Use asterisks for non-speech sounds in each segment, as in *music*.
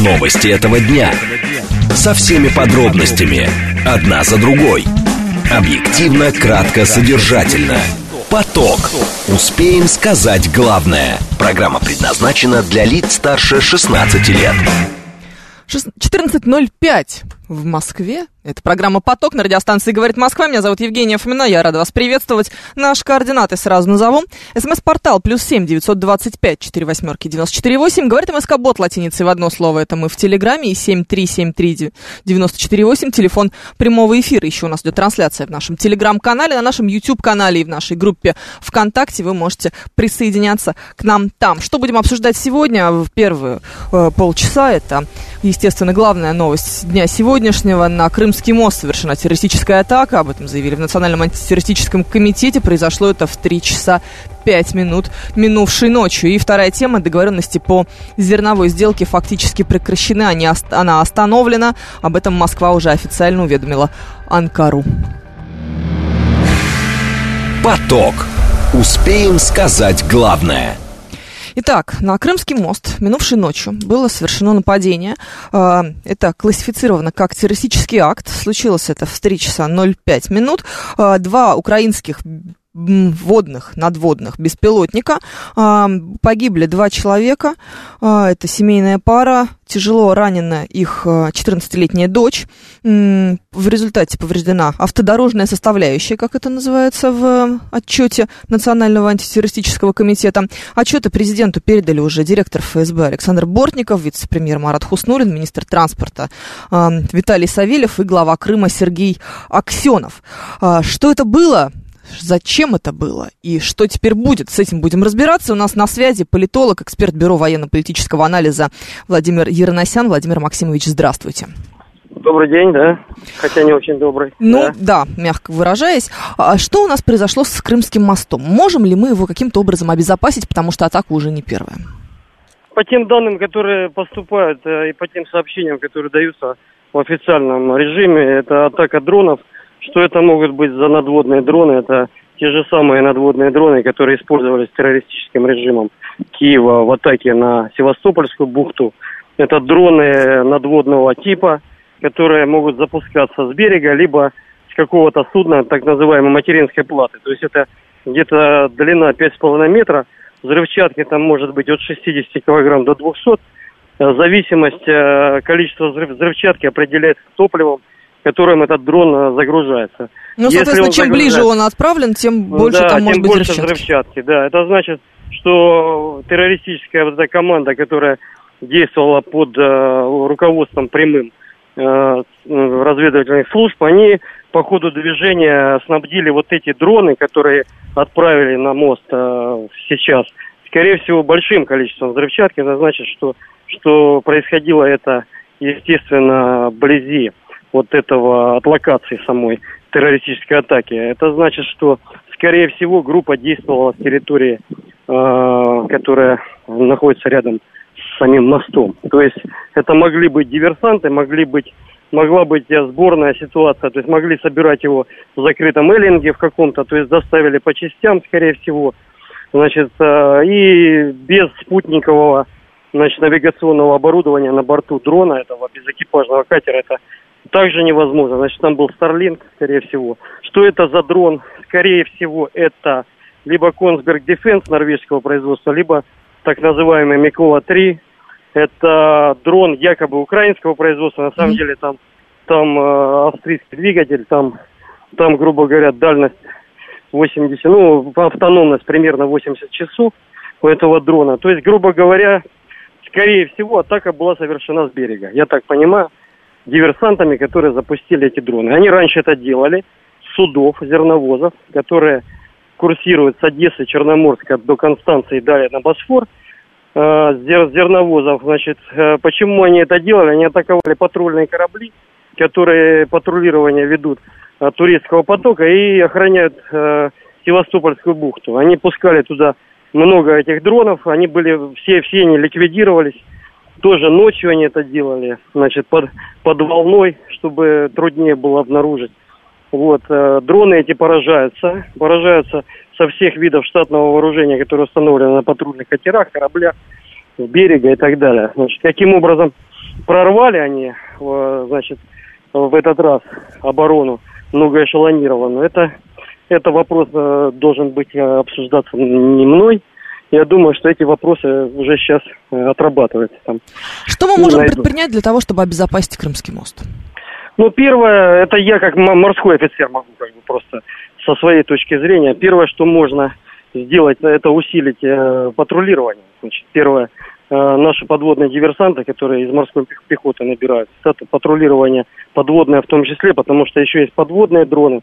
Новости этого дня. Со всеми подробностями. Одна за другой. Объективно, кратко, содержательно. Поток. Успеем сказать главное. Программа предназначена для лиц старше 16 лет. 14.05 в Москве. Это программа «Поток» на радиостанции «Говорит Москва». Меня зовут Евгения Фомина. Я рада вас приветствовать. Наши координаты сразу назову. СМС-портал плюс семь девятьсот двадцать пять четыре восьмерки девяносто четыре восемь. Говорит МСК-бот латиницей в одно слово. Это мы в Телеграме. И семь три семь три девяносто четыре восемь. Телефон прямого эфира. Еще у нас идет трансляция в нашем Телеграм-канале, на нашем YouTube-канале и в нашей группе ВКонтакте. Вы можете присоединяться к нам там. Что будем обсуждать сегодня? В первые э, полчаса это, естественно, главная новость дня сегодняшнего на Крым Крымский мост совершена террористическая атака. Об этом заявили в Национальном антитеррористическом комитете. Произошло это в 3 часа 5 минут минувшей ночью. И вторая тема. Договоренности по зерновой сделке фактически прекращены. Они, она остановлена. Об этом Москва уже официально уведомила Анкару. Поток. Успеем сказать главное – Итак, на Крымский мост минувшей ночью было совершено нападение. А, это классифицировано как террористический акт. Случилось это в 3 часа 05 минут. А, два украинских водных, надводных беспилотника. А, погибли два человека. А, это семейная пара. Тяжело ранена их 14-летняя а, дочь. В результате повреждена автодорожная составляющая, как это называется в отчете Национального антитеррористического комитета. Отчеты президенту передали уже директор ФСБ Александр Бортников, вице-премьер Марат Хуснулин, министр транспорта Виталий Савельев и глава Крыма Сергей Аксенов. Что это было? Зачем это было и что теперь будет? С этим будем разбираться. У нас на связи политолог, эксперт Бюро военно-политического анализа Владимир Яроносян. Владимир Максимович, здравствуйте. Добрый день, да. Хотя не очень добрый. Ну, да, да мягко выражаясь. А что у нас произошло с Крымским мостом? Можем ли мы его каким-то образом обезопасить, потому что атака уже не первая? По тем данным, которые поступают, э, и по тем сообщениям, которые даются в официальном режиме, это атака дронов – что это могут быть за надводные дроны? Это те же самые надводные дроны, которые использовались террористическим режимом Киева в атаке на Севастопольскую бухту. Это дроны надводного типа, которые могут запускаться с берега, либо с какого-то судна, так называемой материнской платы. То есть это где-то длина 5,5 метра, взрывчатки там может быть от 60 килограмм до 200. Зависимость э, количества взрывчатки определяется топливом, которым этот дрон э, загружается. Ну, соответственно, чем ближе он отправлен, тем больше да, там может тем быть больше взрывчатки. взрывчатки. Да, это значит, что террористическая вот эта команда, которая действовала под э, руководством прямым э, разведывательных служб, они по ходу движения снабдили вот эти дроны, которые отправили на мост э, сейчас, скорее всего, большим количеством взрывчатки. Это значит, что, что происходило это, естественно, вблизи вот этого, от локации самой террористической атаки. Это значит, что, скорее всего, группа действовала с территории, э, которая находится рядом с самим мостом. То есть это могли быть диверсанты, могли быть могла быть сборная ситуация, то есть могли собирать его в закрытом эллинге в каком-то, то есть доставили по частям, скорее всего, значит, э, и без спутникового, значит, навигационного оборудования на борту дрона этого безэкипажного катера, это также невозможно. Значит, там был Starlink, скорее всего. Что это за дрон? Скорее всего, это либо Kongsberg Defense норвежского производства, либо так называемый Микола-3. Это дрон якобы украинского производства. На самом mm-hmm. деле там, там э, австрийский двигатель, там, там, грубо говоря, дальность 80, ну, автономность примерно 80 часов у этого дрона. То есть, грубо говоря, скорее всего, атака была совершена с берега. Я так понимаю диверсантами, которые запустили эти дроны. Они раньше это делали судов, зерновозов, которые курсируют с Одессы, Черноморска до Констанции и далее на Босфор, э, зерновозов. Значит, э, почему они это делали? Они атаковали патрульные корабли, которые патрулирование ведут от турецкого потока и охраняют э, Севастопольскую бухту. Они пускали туда много этих дронов, они были, все, все они ликвидировались. Тоже ночью они это делали, значит, под, под волной, чтобы труднее было обнаружить. Вот, э, дроны эти поражаются, поражаются со всех видов штатного вооружения, которое установлено на патрульных катерах, кораблях, с берега и так далее. Значит, каким образом прорвали они, э, значит, в этот раз оборону многоэшелонированную. Это, это вопрос э, должен быть э, обсуждаться не мной. Я думаю, что эти вопросы уже сейчас отрабатываются там. Что мы можем найду. предпринять для того, чтобы обезопасить Крымский мост? Ну, первое, это я как морской офицер могу как бы просто со своей точки зрения. Первое, что можно сделать, это усилить э, патрулирование. Значит, первое, э, наши подводные диверсанты, которые из морской пехоты набираются, это патрулирование подводное в том числе, потому что еще есть подводные дроны.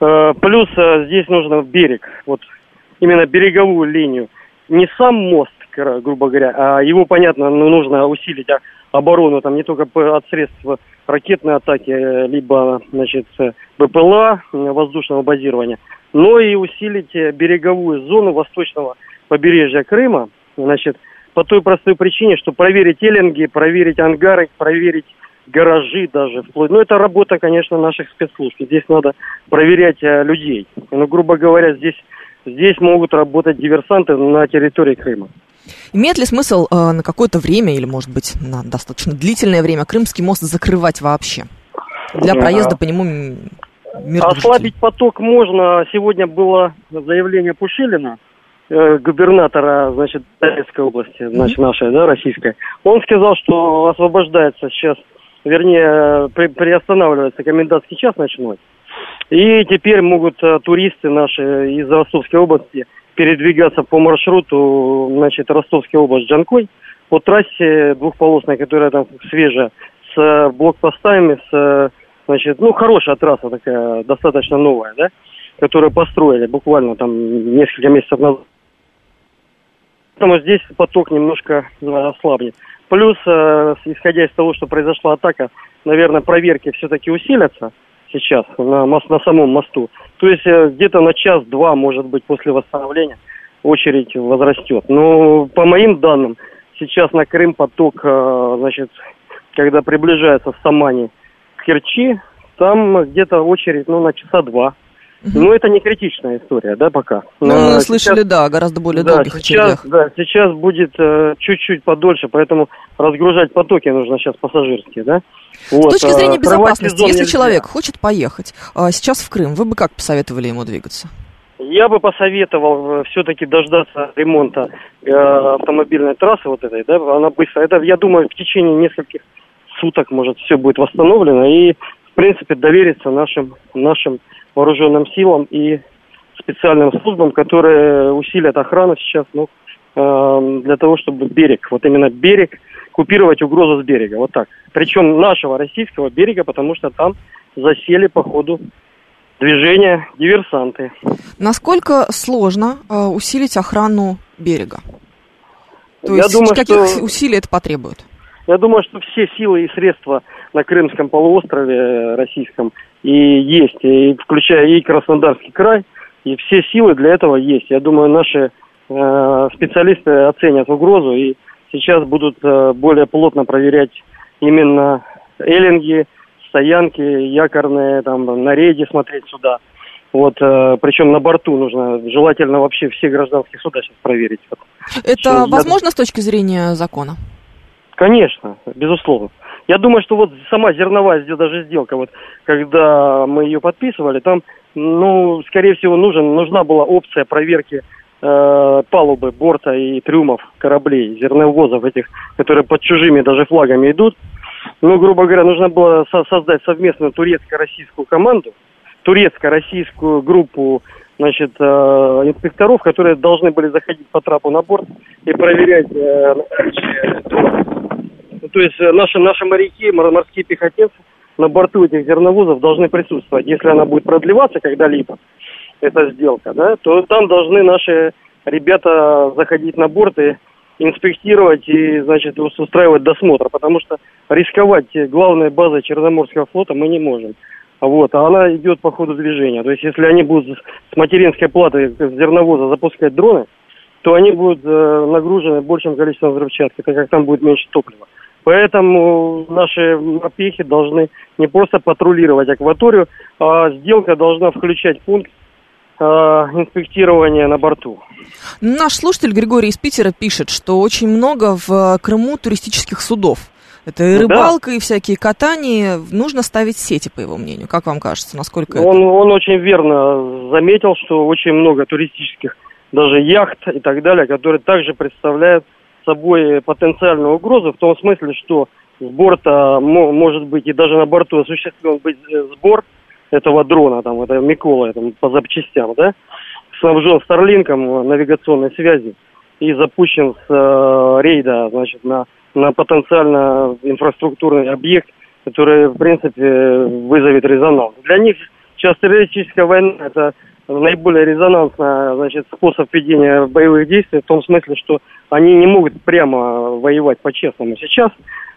Э, плюс э, здесь нужно берег, вот именно береговую линию. Не сам мост, грубо говоря, а его, понятно, ну, нужно усилить оборону там не только от средств ракетной атаки, э, либо, значит, БПЛА, воздушного базирования, но и усилить береговую зону восточного побережья Крыма, значит, по той простой причине, что проверить эллинги, проверить ангары, проверить гаражи даже вплоть. Ну, это работа, конечно, наших спецслужб. Здесь надо проверять э, людей. Ну, грубо говоря, здесь, здесь могут работать диверсанты на территории Крыма. Имеет ли смысл э, на какое-то время или, может быть, на достаточно длительное время Крымский мост закрывать вообще? Для проезда по нему Ослабить поток можно. Сегодня было заявление Пушилина, э, губернатора, значит, Донецкой области, значит, нашей, да, российской. Он сказал, что освобождается сейчас, вернее, при, приостанавливается комендантский час ночной. И теперь могут э, туристы наши из Ростовской области передвигаться по маршруту, значит, Ростовская область, Джанкой, по трассе двухполосной, которая там свежая, с блокпостами, с Значит, ну, хорошая трасса такая, достаточно новая, да, которую построили буквально там несколько месяцев назад. Поэтому здесь поток немножко э, ослабнет. Плюс, э, исходя из того, что произошла атака, наверное, проверки все-таки усилятся сейчас на, мост, на самом мосту. То есть э, где-то на час-два, может быть, после восстановления очередь возрастет. Но по моим данным, сейчас на Крым поток, значит, когда приближается с Самани Керчи, там где-то очередь, ну, на часа два. Угу. Ну, это не критичная история, да, пока. Ну, мы сейчас, слышали, да, гораздо более да, долгих сейчас, очередях. Да, сейчас будет э, чуть-чуть подольше, поэтому разгружать потоки нужно сейчас пассажирские, да. Вот, С точки зрения э, безопасности, если нельзя. человек хочет поехать э, сейчас в Крым, вы бы как посоветовали ему двигаться? Я бы посоветовал э, все-таки дождаться ремонта э, автомобильной трассы вот этой, да, она быстро. Это, я думаю, в течение нескольких суток, может, все будет восстановлено, и, в принципе, довериться нашим, нашим вооруженным силам и специальным службам, которые усилят охрану сейчас, ну, э, для того, чтобы берег, вот именно берег, купировать угрозу с берега, вот так. Причем нашего российского берега, потому что там засели по ходу движения диверсанты. Насколько сложно э, усилить охрану берега? То Я есть думаю, каких что... усилий это потребует? Я думаю, что все силы и средства на Крымском полуострове российском и есть, и включая и Краснодарский край, и все силы для этого есть. Я думаю, наши э, специалисты оценят угрозу и сейчас будут э, более плотно проверять именно эллинги, стоянки, якорные, там, на рейде смотреть сюда. Вот, э, причем на борту нужно желательно вообще все гражданские суда сейчас проверить. Это Все, возможно я... с точки зрения закона? Конечно, безусловно. Я думаю, что вот сама зерновая даже сделка, вот когда мы ее подписывали, там, ну, скорее всего, нужен, нужна была опция проверки э, палубы, борта и трюмов кораблей, зерновозов этих, которые под чужими даже флагами идут. Ну, грубо говоря, нужно было со- создать совместную турецко-российскую команду, турецко-российскую группу значит, э, инспекторов, которые должны были заходить по трапу на борт и проверять э, ну, то есть э, наши, наши моряки, морские пехотинцы на борту этих зерновозов должны присутствовать. Если она будет продлеваться когда-либо, эта сделка, да, то там должны наши ребята заходить на борт и инспектировать и, значит, устраивать досмотр, потому что рисковать главной базой Черноморского флота мы не можем. Вот, а она идет по ходу движения. То есть, если они будут с материнской платы с зерновоза запускать дроны, то они будут э, нагружены большим количеством взрывчатки, так как там будет меньше топлива. Поэтому наши морпехи должны не просто патрулировать акваторию, а сделка должна включать пункт э, инспектирования на борту. Наш слушатель Григорий из Питера пишет, что очень много в Крыму туристических судов. Это и рыбалка, да. и всякие катания. Нужно ставить сети, по его мнению. Как вам кажется, насколько он, это... Он очень верно заметил, что очень много туристических даже яхт и так далее, которые также представляют собой потенциальную угрозу, в том смысле, что с борта может быть и даже на борту осуществлен быть э, сбор этого дрона, там, это Микола, там, по запчастям, да, снабжен Старлинком навигационной связи и запущен с э, рейда, значит, на, на потенциально инфраструктурный объект, который, в принципе, вызовет резонанс. Для них сейчас террористическая война – это наиболее резонансный значит, способ ведения боевых действий в том смысле, что они не могут прямо воевать по-честному. Сейчас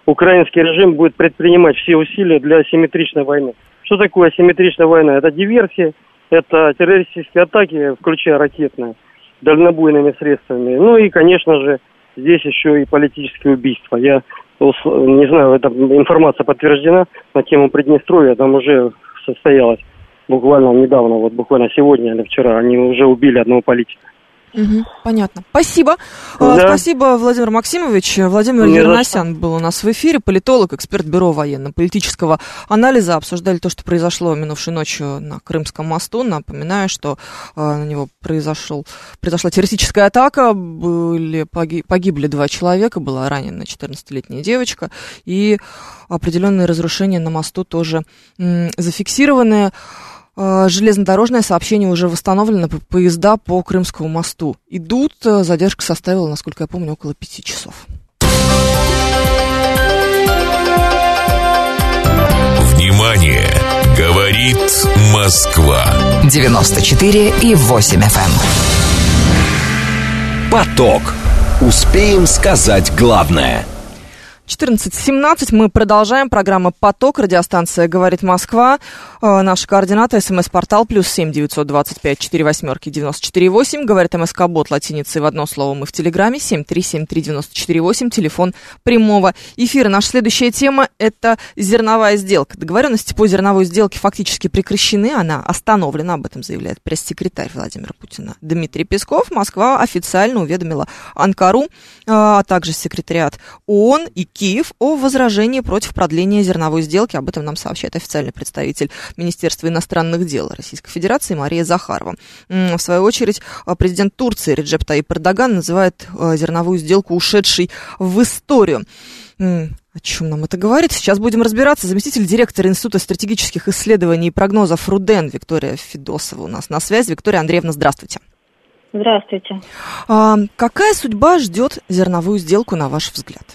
украинский режим будет предпринимать все усилия для асимметричной войны. Что такое асимметричная война? Это диверсия, это террористические атаки, включая ракетные, дальнобойными средствами. Ну и, конечно же, здесь еще и политические убийства. Я не знаю, эта информация подтверждена на тему Приднестровья, там уже состоялась буквально недавно, вот буквально сегодня или вчера, они уже убили одного политика. Угу, понятно. Спасибо. А, да. Спасибо, Владимир Максимович. Владимир Не Ерносян был у нас в эфире, политолог, эксперт Бюро военно-политического анализа. Обсуждали то, что произошло минувшей ночью на Крымском мосту. Напоминаю, что э, на него произошел, произошла террористическая атака. Были, погибли два человека, была ранена 14-летняя девочка. И определенные разрушения на мосту тоже зафиксированы. А, железнодорожное сообщение уже восстановлено, поезда по Крымскому мосту идут. Э, задержка составила, насколько я помню, около пяти часов. Внимание! Говорит Москва. 94 и 8 FM. Эм. Поток. Успеем сказать главное – 14.17 мы продолжаем. Программа «Поток». Радиостанция «Говорит Москва». Э, наши координаты. СМС-портал плюс семь девятьсот двадцать пять четыре восьмерки девяносто четыре восемь. Говорит МСК Бот латиницей в одно слово. Мы в Телеграме семь три семь три девяносто четыре восемь. Телефон прямого эфира. Наша следующая тема – это зерновая сделка. Договоренности по зерновой сделке фактически прекращены. Она остановлена. Об этом заявляет пресс-секретарь Владимира Путина Дмитрий Песков. Москва официально уведомила Анкару, э, а также секретариат ООН и Киев о возражении против продления зерновой сделки. Об этом нам сообщает официальный представитель Министерства иностранных дел Российской Федерации Мария Захарова. В свою очередь, а, президент Турции Реджеп Таип Эрдоган называет а, зерновую сделку ушедшей в историю. О чем нам это говорит? Сейчас будем разбираться. Заместитель директора Института стратегических исследований и прогнозов РУДЕН Виктория Федосова у нас на связи. Виктория Андреевна, здравствуйте. Здравствуйте. А, какая судьба ждет зерновую сделку, на ваш взгляд?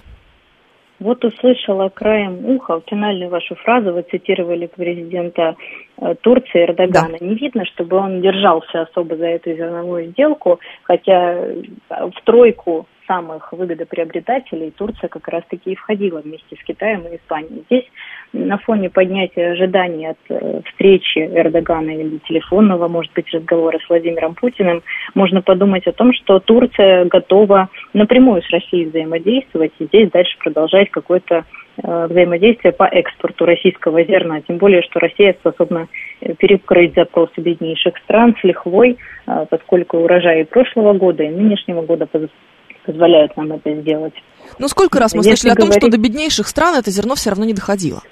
Вот услышала краем уха финальную вашу фразу, вы цитировали президента э, Турции Эрдогана. Да. Не видно, чтобы он держался особо за эту зерновую сделку, хотя э, в тройку самых выгодоприобретателей Турция как раз-таки и входила вместе с Китаем и Испанией. Здесь на фоне поднятия ожиданий от э, встречи Эрдогана или телефонного, может быть, разговора с Владимиром Путиным, можно подумать о том, что Турция готова напрямую с Россией взаимодействовать и здесь дальше продолжать какое-то э, взаимодействие по экспорту российского зерна. Тем более, что Россия способна э, перекрыть запросы беднейших стран с лихвой, поскольку урожаи прошлого года и нынешнего года позволяют нам это сделать. Ну сколько раз мы Если слышали говорить... о том, что до беднейших стран это зерно все равно не доходило?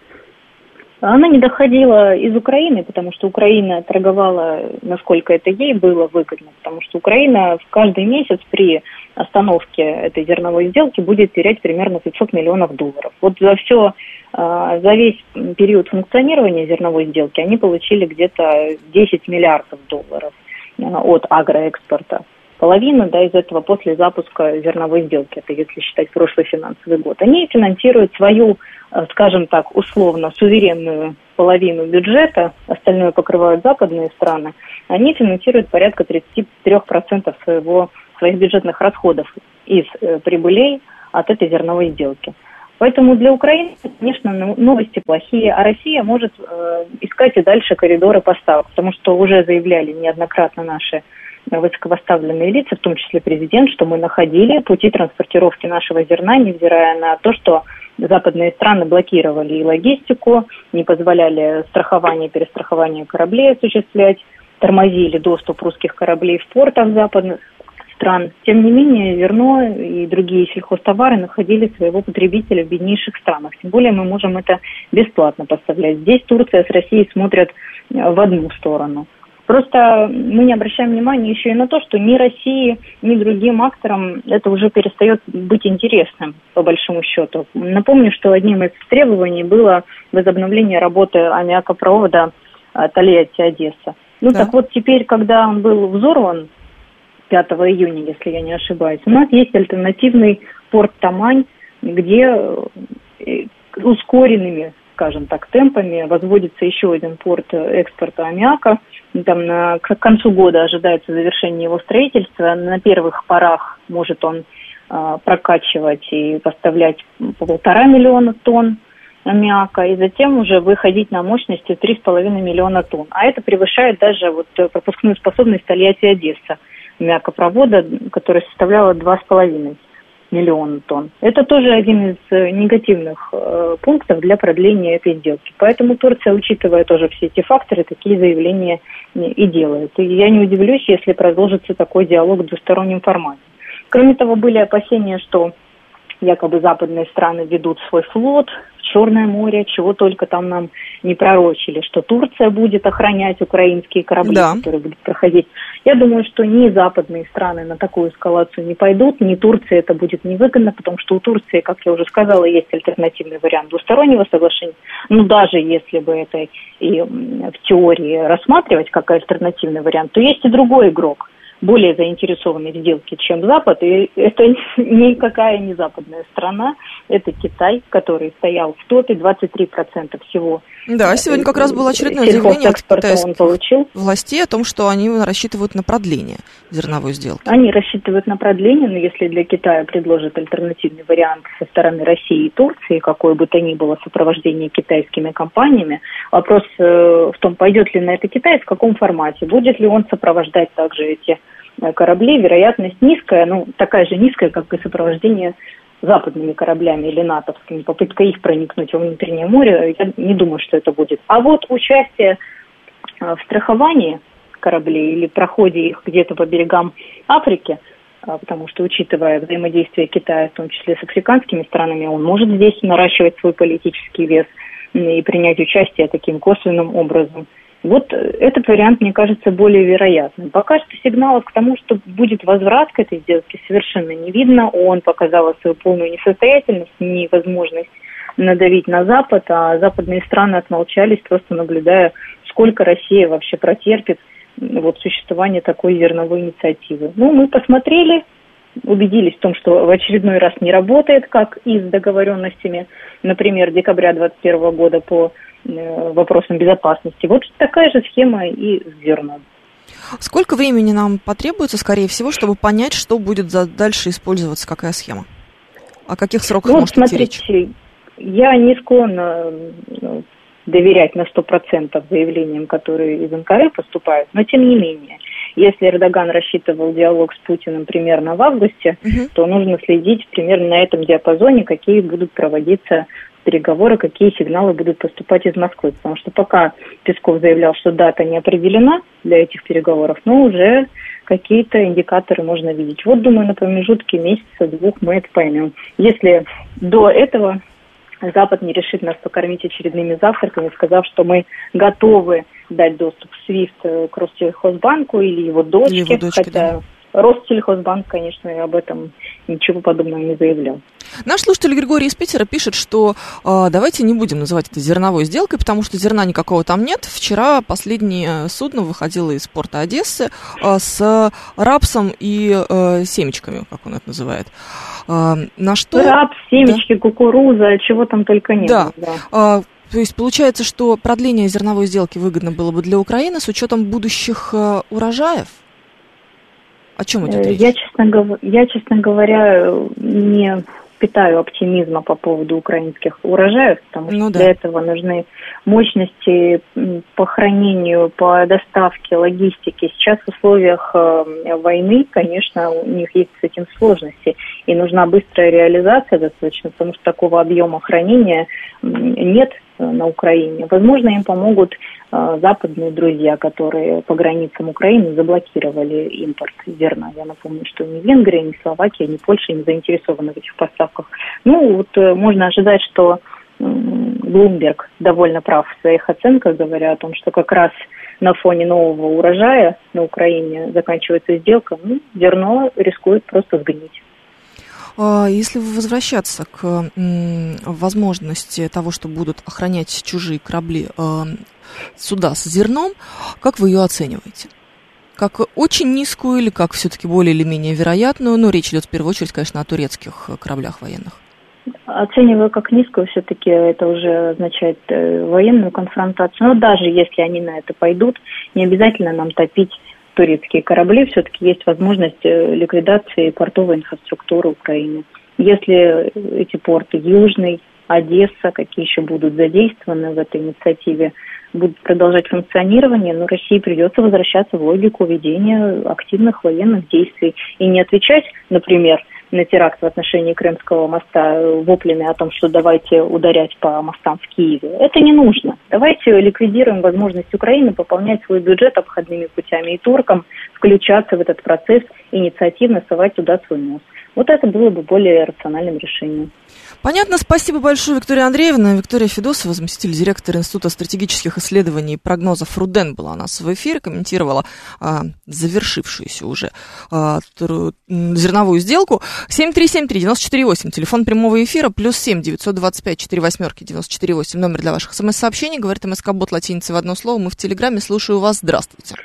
Она не доходила из Украины, потому что Украина торговала, насколько это ей было выгодно, потому что Украина в каждый месяц при остановке этой зерновой сделки будет терять примерно 500 миллионов долларов. Вот за все, а, за весь период функционирования зерновой сделки они получили где-то 10 миллиардов долларов а, от агроэкспорта половина да, из этого после запуска зерновой сделки, это если считать прошлый финансовый год. Они финансируют свою, э, скажем так, условно суверенную половину бюджета, остальное покрывают западные страны, они финансируют порядка 33% своего, своих бюджетных расходов из э, прибылей от этой зерновой сделки. Поэтому для Украины, конечно, новости плохие, а Россия может э, искать и дальше коридоры поставок, потому что уже заявляли неоднократно наши высокопоставленные лица, в том числе президент, что мы находили пути транспортировки нашего зерна, невзирая на то, что западные страны блокировали и логистику, не позволяли страхование и перестрахование кораблей осуществлять, тормозили доступ русских кораблей в портах западных стран. Тем не менее, зерно и другие сельхозтовары находили своего потребителя в беднейших странах. Тем более мы можем это бесплатно поставлять. Здесь Турция с Россией смотрят в одну сторону. Просто мы не обращаем внимания еще и на то, что ни России, ни другим акторам это уже перестает быть интересным, по большому счету. Напомню, что одним из требований было возобновление работы аммиакопровода э, Тольятти-Одесса. Ну да. так вот теперь, когда он был взорван 5 июня, если я не ошибаюсь, у нас есть альтернативный порт Тамань, где э, ускоренными скажем так, темпами. Возводится еще один порт экспорта аммиака. Там на, к концу года ожидается завершение его строительства. На первых порах может он э, прокачивать и поставлять по полтора миллиона тонн аммиака, и затем уже выходить на мощности 3,5 миллиона тонн. А это превышает даже вот пропускную способность Тольятти-Одесса аммиакопровода, которая составляла 2,5 миллиона тонн. Это тоже один из э, негативных э, пунктов для продления этой сделки. Поэтому Турция, учитывая тоже все эти факторы, такие заявления и делает. И я не удивлюсь, если продолжится такой диалог в двустороннем формате. Кроме того, были опасения, что якобы западные страны ведут свой флот в Черное море, чего только там нам не пророчили, что Турция будет охранять украинские корабли, да. которые будут проходить. Я думаю, что ни западные страны на такую эскалацию не пойдут, ни Турции это будет невыгодно, потому что у Турции, как я уже сказала, есть альтернативный вариант двустороннего соглашения. Но даже если бы это и в теории рассматривать как альтернативный вариант, то есть и другой игрок – более заинтересованы в сделке, чем Запад. И это *laughs* никакая не западная страна, это Китай, который стоял в топе, 23% всего. Да, сегодня как раз было очередное заявление от китайских получил. властей о том, что они рассчитывают на продление зерновой сделки. Они рассчитывают на продление, но если для Китая предложат альтернативный вариант со стороны России и Турции, какое бы то ни было сопровождение китайскими компаниями, вопрос э, в том, пойдет ли на это Китай, в каком формате, будет ли он сопровождать также эти Э, кораблей, вероятность низкая, ну, такая же низкая, как и сопровождение западными кораблями или натовскими, попытка их проникнуть во внутреннее море, я не думаю, что это будет. А вот участие э, в страховании кораблей или проходе их где-то по берегам Африки, э, потому что, учитывая взаимодействие Китая, в том числе с африканскими странами, он может здесь наращивать свой политический вес и принять участие таким косвенным образом – вот этот вариант, мне кажется, более вероятным. Пока что сигналов к тому, что будет возврат к этой сделке, совершенно не видно. Он показал свою полную несостоятельность, невозможность надавить на Запад, а западные страны отмолчались, просто наблюдая, сколько Россия вообще протерпит вот, существование такой зерновой инициативы. Ну, мы посмотрели, убедились в том, что в очередной раз не работает, как и с договоренностями, например, декабря 2021 года по Э, вопросам безопасности. Вот такая же схема и с зерном. Сколько времени нам потребуется, скорее всего, чтобы понять, что будет дальше использоваться, какая схема? О каких сроках ну, может смотрите, идти речь? Я не склонна ну, доверять на 100% заявлениям, которые из НКР поступают, но тем не менее, если Эрдоган рассчитывал диалог с Путиным примерно в августе, угу. то нужно следить примерно на этом диапазоне, какие будут проводиться переговоры, какие сигналы будут поступать из Москвы. Потому что пока Песков заявлял, что дата не определена для этих переговоров, но уже какие-то индикаторы можно видеть. Вот, думаю, на промежутке месяца-двух мы это поймем. Если до этого Запад не решит нас покормить очередными завтраками, сказав, что мы готовы дать доступ в SWIFT к Россельхозбанку или его дочке, его дочке хотя да. Россельхозбанк, конечно, об этом ничего подобного не заявлял. Наш слушатель Григорий из Питера пишет, что э, давайте не будем называть это зерновой сделкой, потому что зерна никакого там нет. Вчера последнее судно выходило из порта Одессы э, с рапсом и э, семечками, как он это называет. Э, на что... Рапс, семечки, да? кукуруза, чего там только нет. Да. да. То есть получается, что продление зерновой сделки выгодно было бы для Украины с учетом будущих э, урожаев? О чем идет э, речь? Я, честно, я, честно говоря, не питаю оптимизма по поводу украинских урожаев, потому что ну, да. для этого нужны мощности по хранению, по доставке, логистике. Сейчас в условиях э, войны, конечно, у них есть с этим сложности, и нужна быстрая реализация достаточно, потому что такого объема хранения нет э, на Украине. Возможно, им помогут западные друзья, которые по границам Украины заблокировали импорт зерна. Я напомню, что ни Венгрия, ни Словакия, ни Польша не заинтересованы в этих поставках. Ну, вот э, можно ожидать, что Блумберг довольно прав в своих оценках, говоря о том, что как раз на фоне нового урожая на Украине заканчивается сделка, ну, зерно рискует просто сгнить. А, если возвращаться к возможности того, что будут охранять чужие корабли а, суда с зерном, как вы ее оцениваете? Как очень низкую или как все-таки более или менее вероятную? Ну, речь идет в первую очередь, конечно, о турецких кораблях военных. Оцениваю как низкую, все-таки это уже означает э, военную конфронтацию. Но даже если они на это пойдут, не обязательно нам топить турецкие корабли, все-таки есть возможность э, ликвидации портовой инфраструктуры Украины. Если эти порты Южный, Одесса, какие еще будут задействованы в этой инициативе, будут продолжать функционирование, но России придется возвращаться в логику ведения активных военных действий и не отвечать, например, на теракт в отношении Крымского моста воплями о том, что давайте ударять по мостам в Киеве. Это не нужно. Давайте ликвидируем возможность Украины пополнять свой бюджет обходными путями и туркам включаться в этот процесс, инициативно совать туда свой нос. Вот это было бы более рациональным решением. Понятно, спасибо большое, Виктория Андреевна. Виктория Федосова, заместитель директора Института стратегических исследований и прогнозов РУДЕН, была у нас в эфире, комментировала а, завершившуюся уже а, тру, зерновую сделку. 7373948, телефон прямого эфира, плюс 7 925 4 восьмерки 948, номер для ваших смс-сообщений. Говорит МСК-бот латиницей в одно слово. Мы в Телеграме. Слушаю вас. Здравствуйте.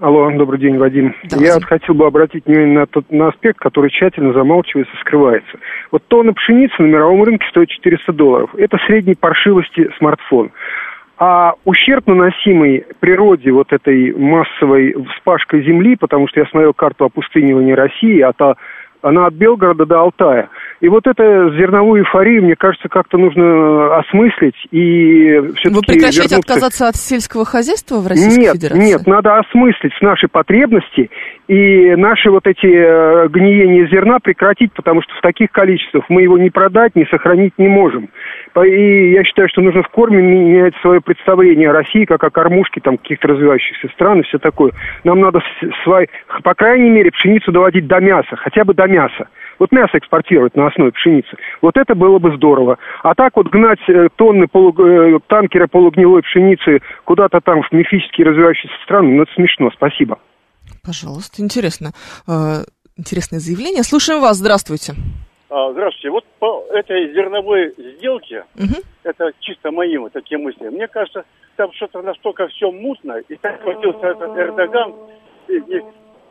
Алло, добрый день, Вадим. Да, Я вот хотел бы обратить внимание на тот на аспект, который тщательно замалчивается, скрывается. Вот тонна пшеницы на мировом рынке стоит 400 долларов. Это средней паршивости смартфон. А ущерб, наносимый природе вот этой массовой вспашкой земли, потому что я смотрел карту опустынивания России, а та она от Белгорода до Алтая. И вот эту зерновую эйфорию, мне кажется, как-то нужно осмыслить и все-таки Вы прекращаете вернуться... отказаться от сельского хозяйства в Российской нет, Федерации? Нет, надо осмыслить наши потребности и наши вот эти э, гниения зерна прекратить, потому что в таких количествах мы его не продать, не сохранить не можем. И я считаю, что нужно в корме менять свое представление о России, как о кормушке там, каких-то развивающихся стран и все такое. Нам надо, свой, по крайней мере, пшеницу доводить до мяса, хотя бы до мяса. Вот мясо экспортировать на основе пшеницы. Вот это было бы здорово. А так вот гнать э, тонны полу, э, танкера полугнилой пшеницы куда-то там в мифические развивающиеся страны, ну это смешно. Спасибо. Пожалуйста, интересно. Э, интересное заявление. Слушаем вас. Здравствуйте. А, здравствуйте. Вот по этой зерновой сделке, угу. это чисто мои вот такие мысли. Мне кажется, там что-то настолько все мутно, и так хватился этот Эрдоган, и, и,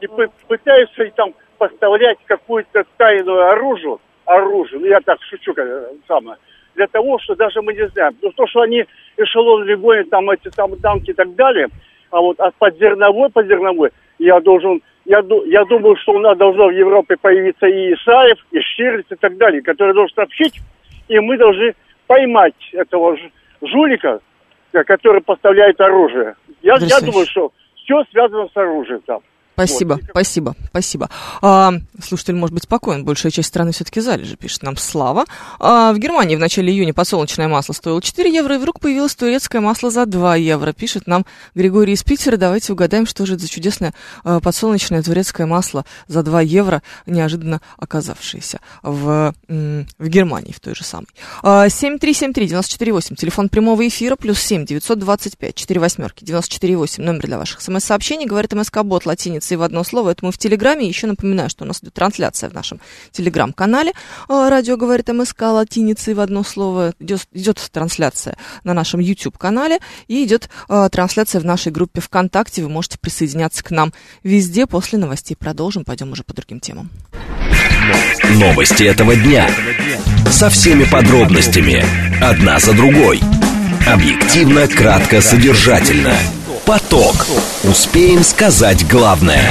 и пытаются и там поставлять какую-то тайную оружие, оружие, ну я так шучу, как, самое, для того, что даже мы не знаем. Ну то, что они эшелон гонят, там эти там танки и так далее, а вот от под зерновой, под зерновой, я должен я, я думаю, что у нас должно в Европе появиться и Исаев, и Штирлиц и так далее, которые должны сообщить, и мы должны поймать этого жулика, который поставляет оружие. Я, я думаю, что все связано с оружием там. Спасибо, вот. спасибо, спасибо. А, слушатель может быть спокоен, большая часть страны все-таки залежи, пишет нам Слава. А, в Германии в начале июня подсолнечное масло стоило 4 евро, и вдруг появилось турецкое масло за 2 евро, пишет нам Григорий из Питера. Давайте угадаем, что же это за чудесное а, подсолнечное турецкое масло за 2 евро, неожиданно оказавшееся в, в Германии, в той же самой. А, 7373-94-8, телефон прямого эфира, плюс 7 925 4 восьмерки, 94-8, номер для ваших смс-сообщений, говорит МСК-бот, латиница латиницей в одно слово. Это мы в Телеграме. Еще напоминаю, что у нас идет трансляция в нашем Телеграм-канале. А, радио говорит МСК латиницей в одно слово. Идет, идет трансляция на нашем YouTube-канале и идет э, трансляция в нашей группе ВКонтакте. Вы можете присоединяться к нам везде. После новостей продолжим. Пойдем уже по другим темам. Новости этого дня. Со всеми подробностями. Одна за другой. Объективно, кратко, содержательно. Поток. Успеем сказать главное.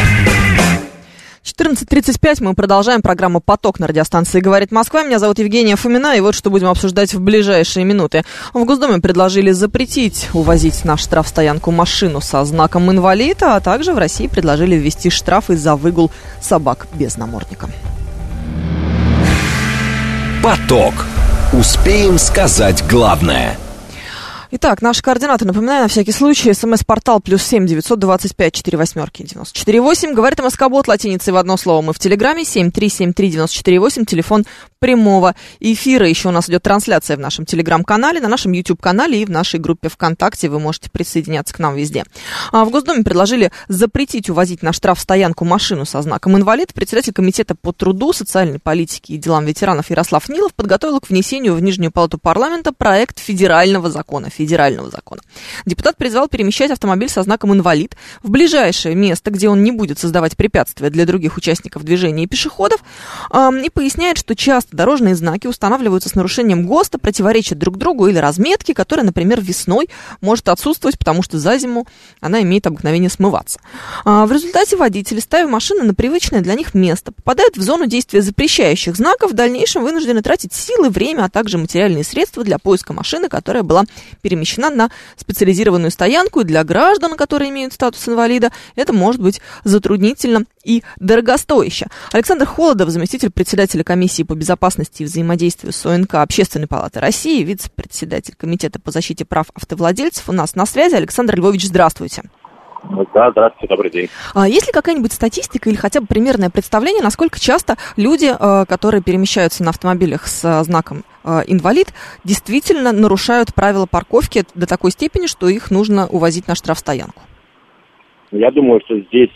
14.35 мы продолжаем программу «Поток» на радиостанции «Говорит Москва». Меня зовут Евгения Фомина, и вот что будем обсуждать в ближайшие минуты. В Госдуме предложили запретить увозить на штрафстоянку машину со знаком инвалида, а также в России предложили ввести штрафы за выгул собак без намордника. «Поток». Успеем сказать главное – Итак, наши координаты, напоминаю, на всякий случай, смс-портал плюс семь девятьсот двадцать пять четыре восьмерки девяносто четыре восемь. Говорит МСК-бот в одно слово. Мы в Телеграме семь три семь три девяносто четыре восемь. Телефон прямого эфира. Еще у нас идет трансляция в нашем Телеграм-канале, на нашем YouTube-канале и в нашей группе ВКонтакте. Вы можете присоединяться к нам везде. А в Госдуме предложили запретить увозить на штрафстоянку машину со знаком инвалид. Председатель Комитета по труду, социальной политике и делам ветеранов Ярослав Нилов подготовил к внесению в Нижнюю палату парламента проект федерального закона федерального закона. Депутат призвал перемещать автомобиль со знаком «инвалид» в ближайшее место, где он не будет создавать препятствия для других участников движения и пешеходов, и поясняет, что часто дорожные знаки устанавливаются с нарушением ГОСТа, противоречат друг другу или разметки, которая, например, весной может отсутствовать, потому что за зиму она имеет обыкновение смываться. А, в результате водители, ставя машины на привычное для них место, попадают в зону действия запрещающих знаков, в дальнейшем вынуждены тратить силы, время, а также материальные средства для поиска машины, которая была перемещена на специализированную стоянку, и для граждан, которые имеют статус инвалида, это может быть затруднительно и дорогостояще. Александр Холодов, заместитель председателя комиссии по безопасности и взаимодействию с ОНК Общественной палаты России, вице-председатель комитета по защите прав автовладельцев, у нас на связи. Александр Львович, здравствуйте. Да, здравствуйте, добрый день. А есть ли какая-нибудь статистика или хотя бы примерное представление, насколько часто люди, э, которые перемещаются на автомобилях с э, знаком э, инвалид, действительно нарушают правила парковки до такой степени, что их нужно увозить на штрафстоянку? Я думаю, что здесь,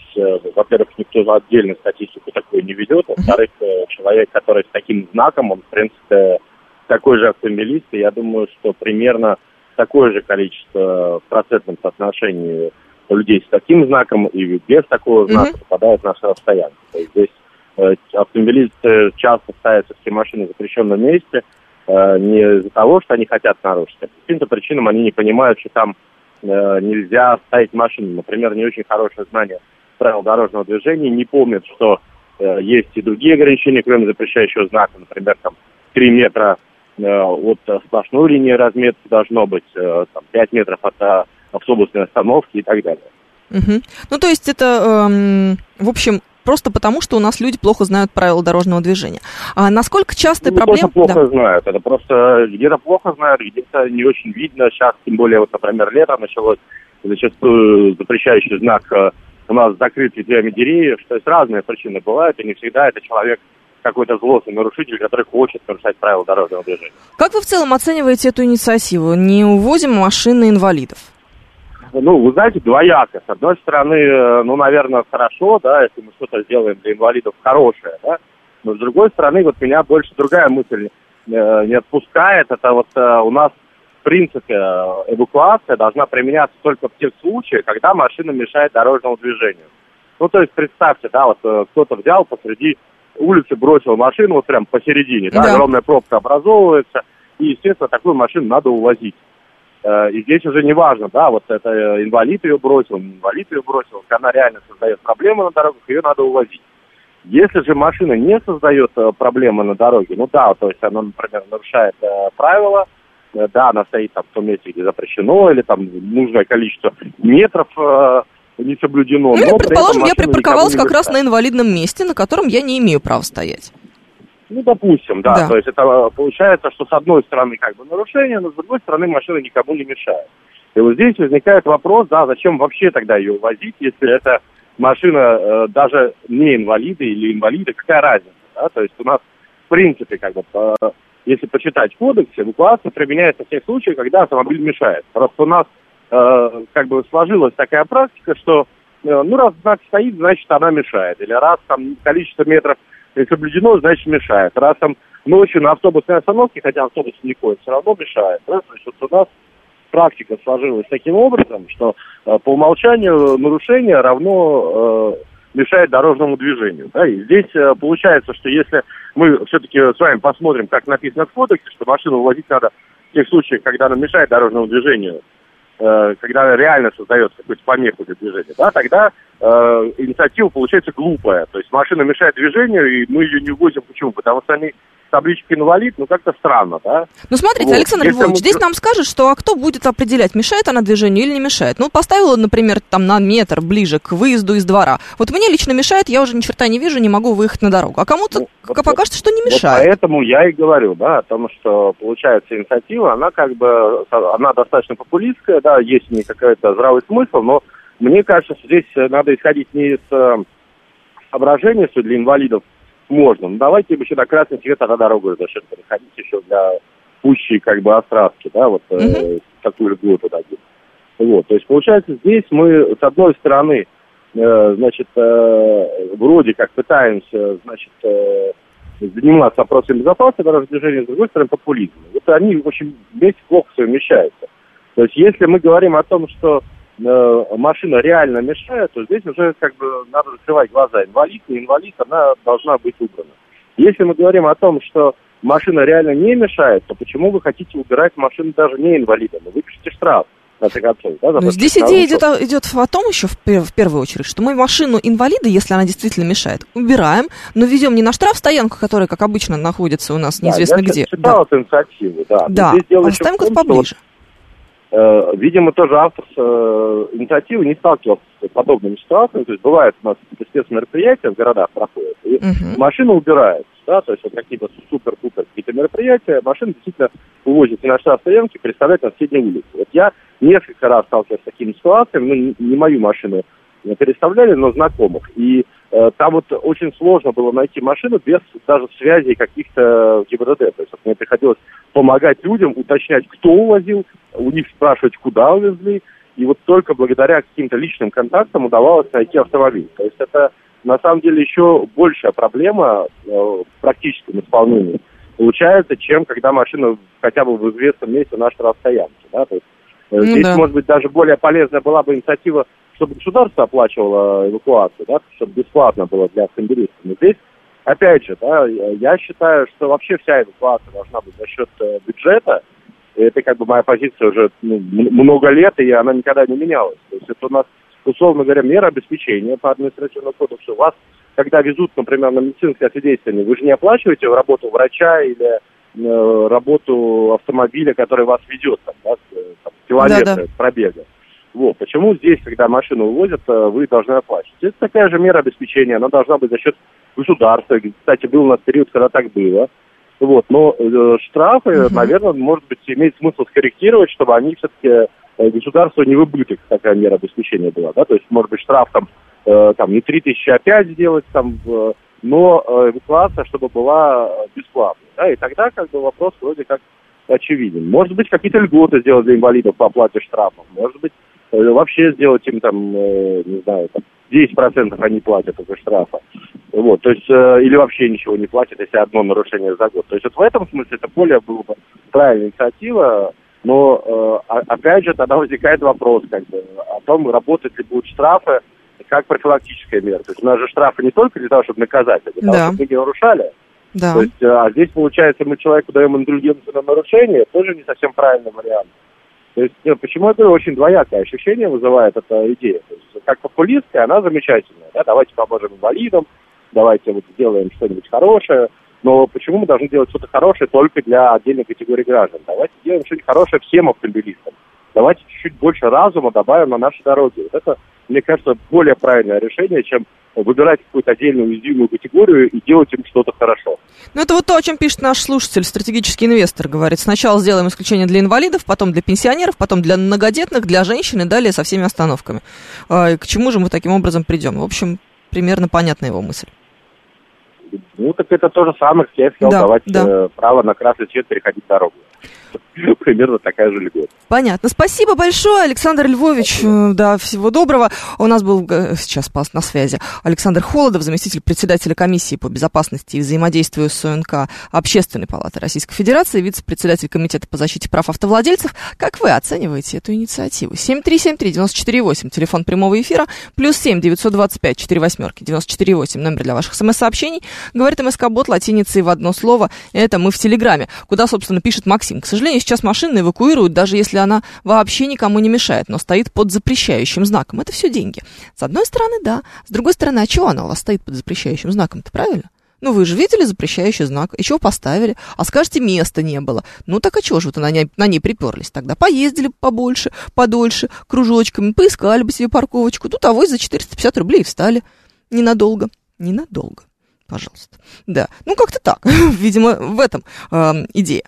во-первых, никто отдельно статистику такую не ведет, во-вторых, человек, который с таким знаком, он, в принципе, такой же автомобилист, и я думаю, что примерно такое же количество в процентном соотношении людей с таким знаком и без такого знака mm-hmm. попадают на расстояние. То есть здесь э, автомобилисты часто ставят все машины в запрещенном месте э, не из-за того, что они хотят нарушить, а по каким-то причинам они не понимают, что там э, нельзя ставить машину. Например, не очень хорошее знание правил дорожного движения, не помнят, что э, есть и другие ограничения, кроме запрещающего знака, например, там 3 метра э, от сплошной линии разметки должно быть, э, там, 5 метров от э, автобусной остановки и так далее. Угу. Ну, то есть это, эм, в общем, просто потому, что у нас люди плохо знают правила дорожного движения. А насколько часто ну, проблема... плохо да. знают, это просто где-то плохо знают, где-то не очень видно. Сейчас, тем более, вот, например, лето началось, зачастую запрещающий знак э, у нас закрыт ветвями деревьев, то есть разные причины бывают, и не всегда это человек какой-то злостный нарушитель, который хочет нарушать правила дорожного движения. Как вы в целом оцениваете эту инициативу? Не увозим машины инвалидов? Ну, вы знаете, двояко. С одной стороны, э, ну, наверное, хорошо, да, если мы что-то сделаем для инвалидов хорошее, да, но с другой стороны, вот меня больше другая мысль э, не отпускает. Это вот э, у нас, в принципе, эвакуация должна применяться только в тех случаях, когда машина мешает дорожному движению. Ну, то есть, представьте, да, вот кто-то взял посреди улицы, бросил машину вот прям посередине, да, да огромная пробка образовывается, и, естественно, такую машину надо увозить. Э, и здесь уже не важно, да, вот это э, инвалид ее бросил, не инвалид ее бросил, она реально создает проблемы на дорогах, ее надо увозить. Если же машина не создает э, проблемы на дороге, ну да, то есть она, например, нарушает э, правила, э, да, она стоит там в том месте, где запрещено, или там нужное количество метров э, не соблюдено. Ну, но предположим, я припарковалась как раз на инвалидном месте, на котором я не имею права стоять. Ну, допустим, да. да. То есть это э, получается, что с одной стороны как бы нарушение, но с другой стороны машина никому не мешает. И вот здесь возникает вопрос, да, зачем вообще тогда ее возить, если это машина э, даже не инвалида или инвалида, какая разница, да? То есть у нас в принципе как бы э, если почитать кодекс, эвакуация применяется в тех случаях, когда автомобиль мешает. Просто у нас э, как бы сложилась такая практика, что э, ну раз знак стоит, значит она мешает. Или раз там количество метров и соблюдено, значит мешает. Раз там ночью на автобусной остановке, хотя автобус не ходит, все равно мешает. Да? Значит, вот у нас практика сложилась таким образом, что э, по умолчанию нарушение равно э, мешает дорожному движению. Да? И здесь э, получается, что если мы все-таки с вами посмотрим, как написано в кодексе, что машину увозить надо в тех случаях, когда она мешает дорожному движению, когда реально создает какую-то помеху для движения, да, тогда э, инициатива получается глупая. То есть машина мешает движению, и мы ее не увозим. Почему? Потому что они табличка инвалид, ну как-то странно, да? Ну смотрите, вот. Александр Если Львович, мы... здесь нам скажут, что а кто будет определять, мешает она движению или не мешает? Ну, поставила, например, там на метр ближе к выезду из двора. Вот мне лично мешает, я уже ни черта не вижу, не могу выехать на дорогу. А кому-то ну, вот, покажется, что не мешает. Вот поэтому я и говорю, да, о том, что получается инициатива, она как бы, она достаточно популистская, да, есть в ней какой-то здравый смысл, но мне кажется, что здесь надо исходить не из э, соображения, что для инвалидов можно. Ну, давайте еще на красный цвет на дорогу разрешим переходить еще для пущей как бы островки, да, вот mm-hmm. э, такую льготу дадим. Вот, то есть получается здесь мы с одной стороны, э, значит, э, вроде как пытаемся, значит, э, заниматься вопросами безопасности дорожного движения, с другой стороны популизм. Вот они очень вместе плохо совмещаются. То есть если мы говорим о том, что э, машина реально мешает, то здесь уже как бы надо закрывать глаза. Инвалид, не инвалид, она должна быть убрана. Если мы говорим о том, что машина реально не мешает, то почему вы хотите убирать машину даже не инвалидом? Вы пишете штраф. Да, Но здесь идея идет, идет о том еще в, в первую очередь, что мы машину инвалида, если она действительно мешает, убираем, но везем не на штраф стоянку, которая, как обычно, находится у нас неизвестно да, где. Я читал да. эту инициативу, да. Да, а ставим куда поближе. Э, видимо, тоже автор э, инициативы не сталкивался с подобными ситуациями. То есть бывает у нас естественные мероприятия в городах проходят, и uh-huh. машина убирается, да, то есть вот какие-то супер-пупер какие-то мероприятия, машина действительно увозит на штрафстоянки, представляет на соседней улице. Вот я несколько раз сталкивался с такими ситуациями, ну, не, мою машину переставляли, но знакомых. И э, там вот очень сложно было найти машину без даже связи каких-то ГИБДД. То есть вот, мне приходилось помогать людям, уточнять, кто увозил, у них спрашивать, куда увезли. И вот только благодаря каким-то личным контактам удавалось найти автомобиль. То есть это на самом деле еще большая проблема э, в практическом исполнении получается, чем когда машина хотя бы в известном месте на штрафстоянке. Да? То есть, э, ну, здесь, да. может быть, даже более полезная была бы инициатива чтобы государство оплачивало эвакуацию, да, чтобы бесплатно было для автомобилистов. Но здесь, опять же, да, я считаю, что вообще вся эвакуация должна быть за счет э, бюджета. И это как бы моя позиция уже ну, много лет, и она никогда не менялась. То есть это у нас, условно говоря, мера обеспечения по административному кодексу. Вас, когда везут, например, на медицинское освидетельствование, вы же не оплачиваете работу врача или э, работу автомобиля, который вас ведет, там, да, там, километры да, да. пробега. Вот. Почему здесь, когда машину увозят, э, вы должны оплачивать? Это такая же мера обеспечения, она должна быть за счет государства. Кстати, был у нас период, когда так было. Вот. Но э, штрафы, угу. наверное, может быть, имеет смысл скорректировать, чтобы они все-таки э, государству не в убыток такая мера обеспечения была. Да? То есть, может быть, штраф там, э, там не 3 тысячи, а 5 сделать, там, э, но эвакуация, чтобы была бесплатной. Да? И тогда как бы вопрос вроде как очевиден. Может быть, какие-то льготы сделать для инвалидов по оплате штрафов. Может быть, вообще сделать им там, э, не знаю, там, 10% они платят этого штрафа. Вот, то есть, э, или вообще ничего не платят, если одно нарушение за год. То есть вот в этом смысле это более была бы правильная инициатива, но опять же тогда возникает вопрос как бы, о том, работать ли будут штрафы как профилактическая мера. То есть у нас же штрафы не только для того, чтобы наказать, а для того, чтобы люди нарушали. Да. То есть, а здесь, получается, мы человеку даем индульгенцию на нарушение, тоже не совсем правильный вариант. То есть нет, почему это очень двоякое ощущение вызывает эта идея. То есть, как популистская, она замечательная. Да? Давайте поможем инвалидам, давайте вот сделаем что-нибудь хорошее. Но почему мы должны делать что-то хорошее только для отдельной категории граждан? Давайте сделаем что-нибудь хорошее всем автомобилистам. Давайте чуть-чуть больше разума добавим на наши дороги. Вот это, мне кажется, более правильное решение, чем выбирать какую-то отдельную уязвимую категорию и делать им что-то хорошо. Ну, это вот то, о чем пишет наш слушатель, стратегический инвестор, говорит. Сначала сделаем исключение для инвалидов, потом для пенсионеров, потом для многодетных, для женщин и далее со всеми остановками. А, к чему же мы таким образом придем? В общем, примерно понятна его мысль. Ну, так это то же самое, как я сказал, да, давать да. Э, право на красный цвет переходить дорогу. *laughs* примерно такая же льгота. Понятно. Спасибо большое, Александр Львович. Спасибо. Да, всего доброго. У нас был э, сейчас на связи Александр Холодов, заместитель председателя комиссии по безопасности и взаимодействию с ОНК Общественной палаты Российской Федерации, вице-председатель комитета по защите прав автовладельцев. Как вы оцениваете эту инициативу? 7373948, телефон прямого эфира, плюс 7 925 4 восьмерки 948, номер для ваших смс-сообщений. Говорит МСК-бот латиницей в одно слово. Это мы в Телеграме, куда, собственно, пишет Максим. К сожалению, сейчас машины эвакуируют, даже если она вообще никому не мешает, но стоит под запрещающим знаком. Это все деньги. С одной стороны, да. С другой стороны, а чего она у вас стоит под запрещающим знаком-то, правильно? Ну, вы же видели запрещающий знак, и чего поставили? А скажете, места не было. Ну, так а чего же вы на ней, на ней приперлись тогда? Поездили побольше, подольше, кружочками, поискали бы себе парковочку. Тут авось за 450 рублей встали. Ненадолго. Ненадолго пожалуйста. Да, ну как-то так. *laughs* Видимо, в этом э, идея.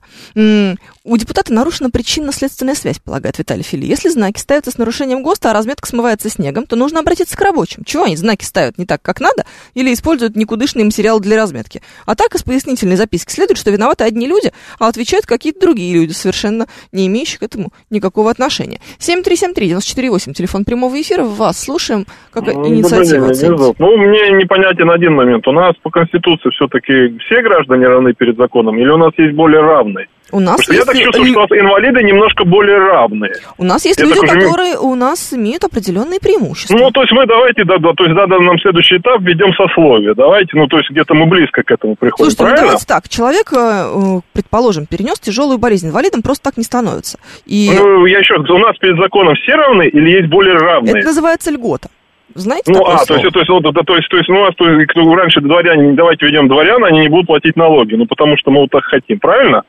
У депутата нарушена причинно-следственная связь, полагает Виталий Фили. Если знаки ставятся с нарушением ГОСТа, а разметка смывается снегом, то нужно обратиться к рабочим. Чего они знаки ставят не так, как надо, или используют никудышные материалы для разметки? А так из пояснительной записки следует, что виноваты одни люди, а отвечают какие-то другие люди, совершенно не имеющие к этому никакого отношения. 7373948, телефон прямого эфира, вас слушаем, как ну, инициатива Ну, мне непонятен один момент. У нас по Конституции все-таки все граждане равны перед законом, или у нас есть более равные? У нас есть... Я так чувствую, что у нас инвалиды немножко более равные. У нас есть я люди, которые у нас имеют определенные преимущества. Ну, то есть мы давайте, да, да, то есть да, да, нам следующий этап введем сословие. Давайте, ну, то есть где-то мы близко к этому приходим, Слушайте, ну, давайте так, человек, э, предположим, перенес тяжелую болезнь, инвалидом просто так не становится. И... Ну, я еще у нас перед законом все равны или есть более равные? Это называется льгота. Знаете ну, а, то есть, то есть, вот, то есть, то есть, ну, у нас, то есть, кто раньше дворяне, давайте ведем дворян, они не будут платить налоги, ну, потому что мы вот так хотим, правильно?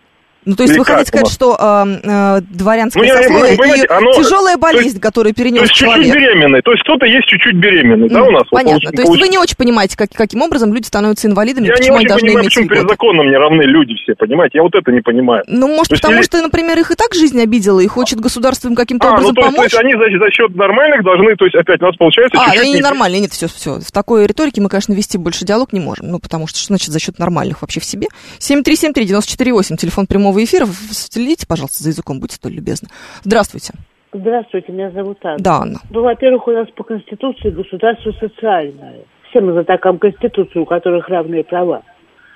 Ну, то есть вы хотите сказать, что э, э, дворянское ну, сословие и оно, тяжелая болезнь, есть, которую перенес то есть человек. чуть-чуть беременный. То есть кто-то есть чуть-чуть беременный, mm, да, у нас? Понятно. Вот, то есть получ... вы не очень понимаете, как, каким образом люди становятся инвалидами, я почему не очень они понимаю, почему перед законом не равны люди все, понимаете? Я вот это не понимаю. Ну, может, потому или... что, например, их и так жизнь обидела, и хочет государство им каким-то а, образом ну, то есть, помочь? То есть они за, за счет нормальных должны, то есть опять у нас получается... А, они ненормальные, нет, все, все. В такой риторике мы, конечно, вести больше диалог не можем, ну, потому что, что значит за счет нормальных вообще в себе? 7373948, телефон прямого эфира, следите, пожалуйста, за языком, будьте столь любезны. Здравствуйте. Здравствуйте, меня зовут Анна. Да, Анна. Ну, во-первых, у нас по Конституции государство социальное. Все мы за таком Конституцию, у которых равные права.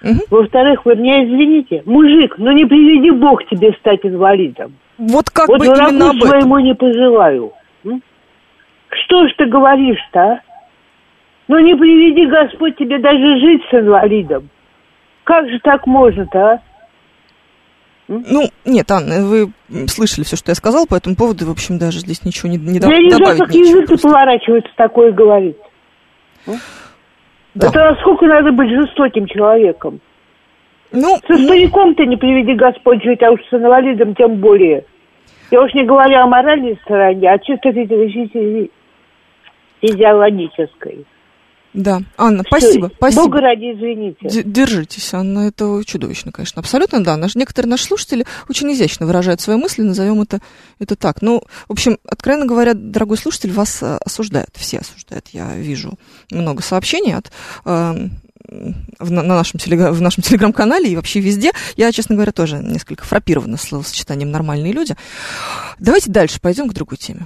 Угу. Во-вторых, вы меня извините, мужик, ну не приведи Бог тебе стать инвалидом. Вот как вот бы именно об этом. своему не пожелаю. Что ж ты говоришь-то, а? Ну не приведи Господь тебе даже жить с инвалидом. Как же так можно-то, а? Ну, нет, Анна, вы слышали все, что я сказал по этому поводу, в общем, даже здесь ничего не, не я не знаю, как язык поворачивается такое говорить. Да. Это насколько надо быть жестоким человеком. Ну, Со стариком ты не приведи Господь жить, а уж с инвалидом тем более. Я уж не говорю о моральной стороне, а чисто физиологической. Да, Анна, Все, спасибо, спасибо. Бога ради, извините. Держитесь, Анна, это чудовищно, конечно. Абсолютно, да. Наш, некоторые наши слушатели очень изящно выражают свои мысли, назовем это, это так. Ну, в общем, откровенно говоря, дорогой слушатель, вас э, осуждают, все осуждают. Я вижу много сообщений от э, в, на нашем, в нашем телеграм-канале и вообще везде. Я, честно говоря, тоже несколько фрапирована словосочетанием «нормальные люди». Давайте дальше пойдем к другой теме.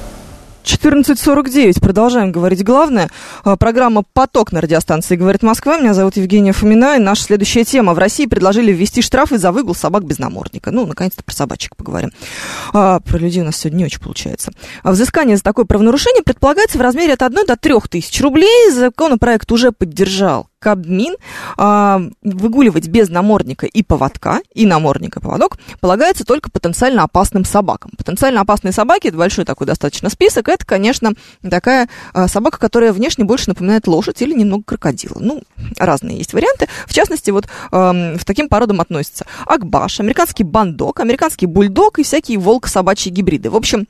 14.49. Продолжаем говорить главное. А, программа «Поток» на радиостанции «Говорит Москва». Меня зовут Евгения Фомина. И наша следующая тема. В России предложили ввести штрафы за выгул собак без намордника. Ну, наконец-то про собачек поговорим. А, про людей у нас сегодня не очень получается. А взыскание за такое правонарушение предполагается в размере от 1 до 3 тысяч рублей. Законопроект уже поддержал Кабмин а, выгуливать без намордника и поводка, и намордника и поводок, полагается только потенциально опасным собакам. Потенциально опасные собаки, это большой такой достаточно список, это, конечно, такая а, собака, которая внешне больше напоминает лошадь или немного крокодила. Ну, разные есть варианты. В частности, вот в таким породам относятся акбаш, американский бандок, американский бульдог и всякие волк-собачьи гибриды. В общем,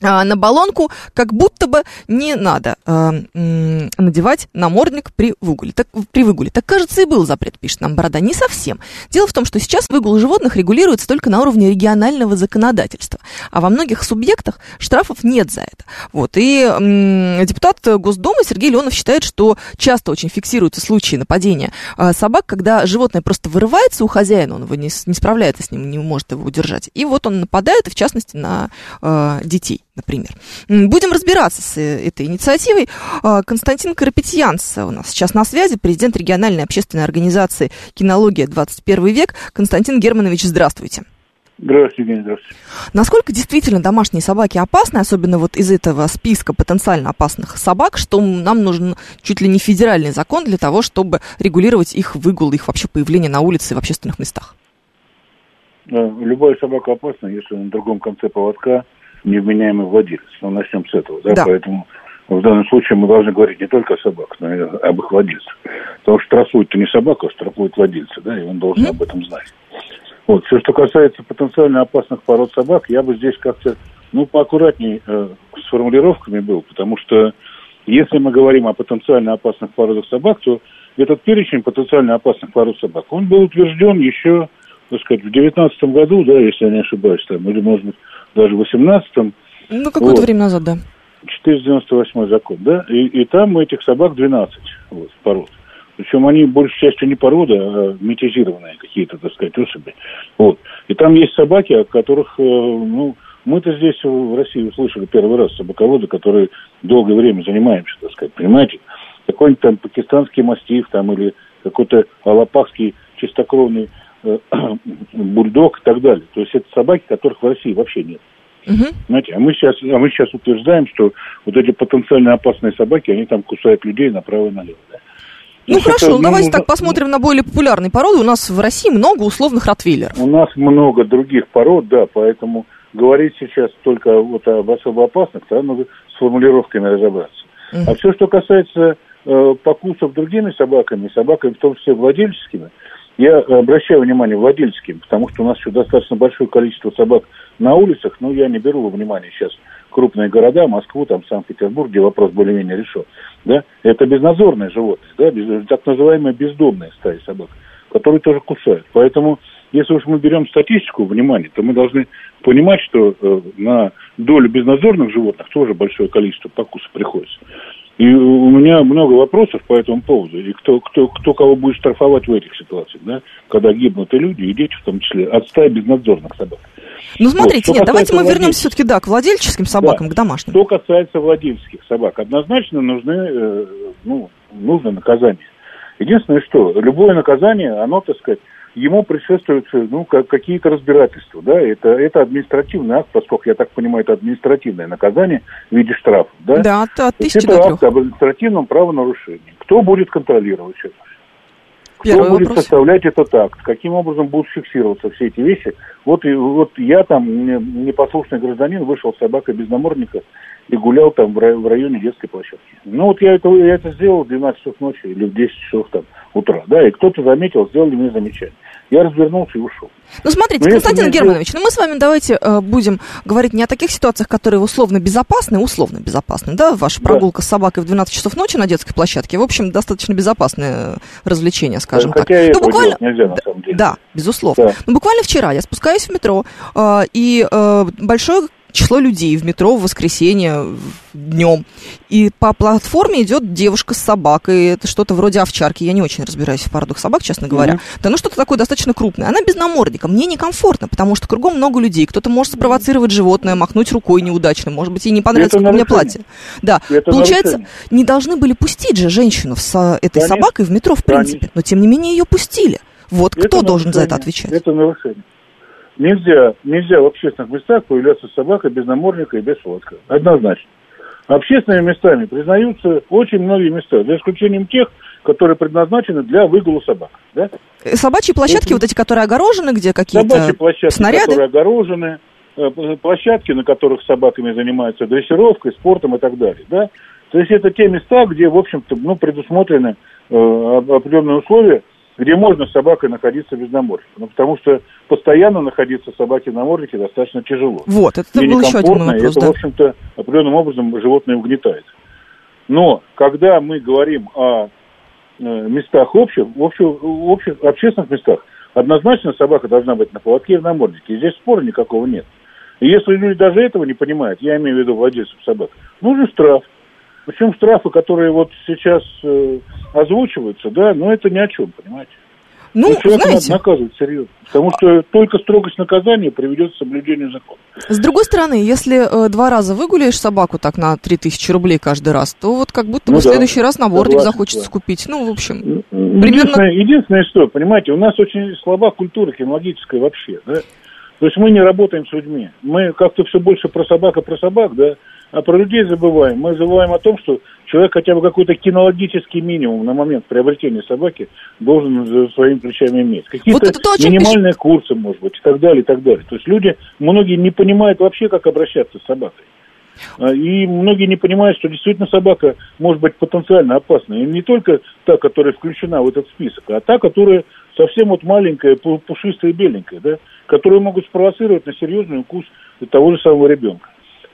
на баллонку как будто бы не надо э, надевать намордник при выгуле. Так, при выгуле. Так, кажется, и был запрет, пишет нам Борода. Не совсем. Дело в том, что сейчас выгул животных регулируется только на уровне регионального законодательства. А во многих субъектах штрафов нет за это. Вот. И э, депутат Госдумы Сергей Леонов считает, что часто очень фиксируются случаи нападения э, собак, когда животное просто вырывается у хозяина, он его не, не справляется с ним, не может его удержать. И вот он нападает, в частности, на э, детей например. Будем разбираться с э, этой инициативой. А, Константин Карапетьянц у нас сейчас на связи, президент региональной общественной организации «Кинология 21 век». Константин Германович, здравствуйте. Здравствуйте, Евгений, здравствуйте. Насколько действительно домашние собаки опасны, особенно вот из этого списка потенциально опасных собак, что нам нужен чуть ли не федеральный закон для того, чтобы регулировать их выгул, их вообще появление на улице и в общественных местах? Любая собака опасна, если на другом конце поводка невменяемый владелец. Ну, начнем с этого, да? да. Поэтому в данном случае мы должны говорить не только о собаках, но и об их владельцах. Потому что штрафует-то не собака, а штрафует владельца, да, и он должен mm-hmm. об этом знать. Вот. Все, что касается потенциально опасных пород собак, я бы здесь как-то, ну, поаккуратнее э, с формулировками был, потому что если мы говорим о потенциально опасных породах собак, то этот перечень потенциально опасных пород собак, он был утвержден еще, так сказать, в 2019 году, да, если я не ошибаюсь, там, или, может быть, даже в 2018. Ну, какое-то вот. время назад, да. 498 закон, да, и, и там этих собак 12 вот, пород. Причем они большей частью не порода, а метизированные какие-то, так сказать, особи. Вот. И там есть собаки, о которых, э, ну, мы-то здесь в России услышали первый раз собаководы, которые долгое время занимаемся, так сказать, понимаете? Какой-нибудь там пакистанский мастиф там или какой-то алапахский чистокровный *clears throat* бульдог и так далее. То есть это собаки, которых в России вообще нет. Угу. Знаете, а мы, сейчас, а мы сейчас утверждаем, что вот эти потенциально опасные собаки, они там кусают людей направо и налево. Да? Ну, ну хорошо, это, давайте ну, так посмотрим на более популярные породы. У нас в России много условных ротвейлеров. У нас много других пород, да, поэтому говорить сейчас только вот об особо опасных, то надо с формулировками разобраться. Uh-huh. А все, что касается э, покусов другими собаками, собаками в том числе владельческими, я обращаю внимание владельческим, потому что у нас еще достаточно большое количество собак на улицах, но я не беру во внимание сейчас крупные города, Москву, там, Санкт-Петербург, где вопрос более-менее решен. Да? Это безнадзорные животные, да? Без, так называемые бездомные стаи собак, которые тоже кусают. Поэтому, если уж мы берем статистику внимание, то мы должны понимать, что э, на долю безнадзорных животных тоже большое количество покусов приходится. И у меня много вопросов по этому поводу. И кто, кто, кто кого будет штрафовать в этих ситуациях, да? когда гибнут и люди, и дети в том числе, от стаи безнадзорных собак. Ну, смотрите, вот, нет, давайте мы вернемся все-таки, да, к владельческим собакам, да. к домашним. Что касается владельческих собак, однозначно нужны, э, ну, нужно наказание. Единственное, что любое наказание, оно, так сказать, ему предшествуют ну, какие-то разбирательства. Да? Это, это административный акт, поскольку, я так понимаю, это административное наказание в виде штрафа. Да, да от, от Это акт об административном правонарушении. Кто будет контролировать это? Первый Кто будет вопрос. составлять этот акт? Каким образом будут фиксироваться все эти вещи? Вот, и, вот я там, непослушный гражданин, вышел с собакой без намордника и гулял там в районе детской площадки. Ну вот я это, я это сделал в 12 часов ночи или в 10 часов там утра, да, и кто-то заметил, сделали мне замечание. Я развернулся и ушел. Ну, смотрите, Но Константин Германович, ну мы с вами давайте э, будем говорить не о таких ситуациях, которые условно безопасны, условно безопасны, да, ваша прогулка да. с собакой в 12 часов ночи на детской площадке, в общем, достаточно безопасное развлечение, скажем да, так. Хотя ну, буквально... нельзя, на самом деле. Да, безусловно. Да. Но буквально вчера я спускаюсь в метро, э, и э, большое число людей в метро в воскресенье днем. И по платформе идет девушка с собакой. Это что-то вроде овчарки. Я не очень разбираюсь в породах собак, честно говоря. Mm-hmm. Да ну что-то такое достаточно крупное. Она без намордника. Мне некомфортно, потому что кругом много людей. Кто-то может спровоцировать животное, махнуть рукой неудачно. Может быть, ей не понравится, как у меня платье. Да. Это Получается, нарушение. не должны были пустить же женщину с этой Конечно. собакой в метро, в принципе. Конечно. Но тем не менее ее пустили. Вот это кто должен за это отвечать? Это нарушение. Нельзя, нельзя в общественных местах появляться с собакой без намордника и без фотка. Однозначно. Общественными местами признаются очень многие места, за исключением тех, которые предназначены для выгула собак. Да? Э, собачьи площадки, это... вот эти, которые огорожены, где какие-то Собачьи площадки, снаряды? которые огорожены, э, площадки, на которых собаками занимаются дрессировкой, спортом и так далее. Да? То есть это те места, где, в общем-то, ну, предусмотрены э, определенные условия где можно с собакой находиться без намордника. Ну, потому что постоянно находиться собаке в наморднике достаточно тяжело. Вот, это был еще один вопрос, это, да. в общем-то, определенным образом животное угнетает. Но когда мы говорим о э, местах общих, в общих, общих, общественных местах, однозначно собака должна быть на поводке и в наморднике. И здесь спора никакого нет. И если люди даже этого не понимают, я имею в виду владельцев собак, нужен штраф. Причем штрафы, которые вот сейчас э, озвучиваются, да, но это ни о чем, понимаете. Ну, Но знаете... надо наказывать серьезно. Потому что только строгость наказания приведет к соблюдению закона. С другой стороны, если э, два раза выгуляешь собаку так на 3000 рублей каждый раз, то вот как будто ну, бы да, в следующий раз наборник захочется да. купить. Ну, в общем, единственное, примерно... Единственное, что, понимаете, у нас очень слаба культура кинологическая вообще, да? То есть мы не работаем с людьми. Мы как-то все больше про собак и про собак, да, а про людей забываем. Мы забываем о том, что человек хотя бы какой-то кинологический минимум на момент приобретения собаки должен за своими плечами иметь. Какие-то вот минимальные пиш... курсы, может быть, и так далее, и так далее. То есть люди, многие не понимают вообще, как обращаться с собакой. А, и многие не понимают, что действительно собака может быть потенциально опасной. И не только та, которая включена в этот список, а та, которая совсем вот маленькая, пушистая беленькая, да, которые могут спровоцировать на серьезный укус того же самого ребенка.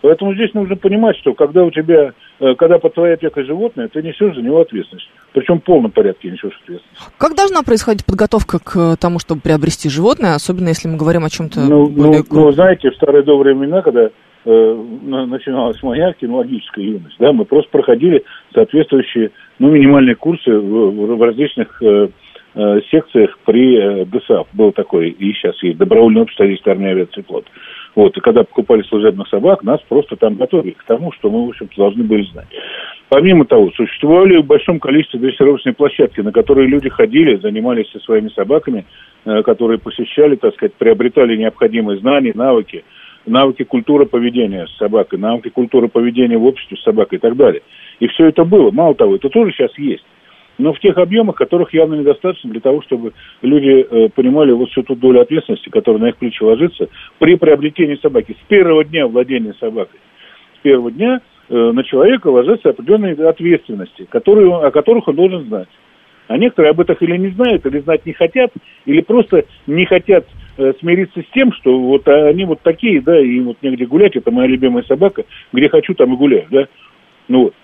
Поэтому здесь нужно понимать, что когда у тебя, э, когда под твоей опекой животное, ты несешь за него ответственность. Причем в полном порядке несешь ответственность. Как должна происходить подготовка к тому, чтобы приобрести животное, особенно если мы говорим о чем-то ну, более... Ну, ну, знаете, в старые добрые времена, когда э, начиналась моя кинологическая юность, да, мы просто проходили соответствующие, ну, минимальные курсы в, в различных э, э, секциях при э, ДСАФ. Был такой, и сейчас есть, добровольное общество армия авиации флот. Вот, и когда покупали служебных собак, нас просто там готовили к тому, что мы, в общем-то, должны были знать. Помимо того, существовали в большом количестве дрессировочные площадки, на которые люди ходили, занимались со своими собаками, э, которые посещали, так сказать, приобретали необходимые знания, навыки, навыки культуры поведения с собакой, навыки культуры поведения в обществе с собакой и так далее. И все это было. Мало того, это тоже сейчас есть но в тех объемах, которых явно недостаточно для того, чтобы люди э, понимали вот всю ту долю ответственности, которая на их плечи ложится при приобретении собаки. С первого дня владения собакой, с первого дня э, на человека ложатся определенные ответственности, которые, о которых он должен знать. А некоторые об этом или не знают, или знать не хотят, или просто не хотят э, смириться с тем, что вот они вот такие, да, и вот негде гулять, это моя любимая собака, где хочу, там и гуляю, да. Ну вот.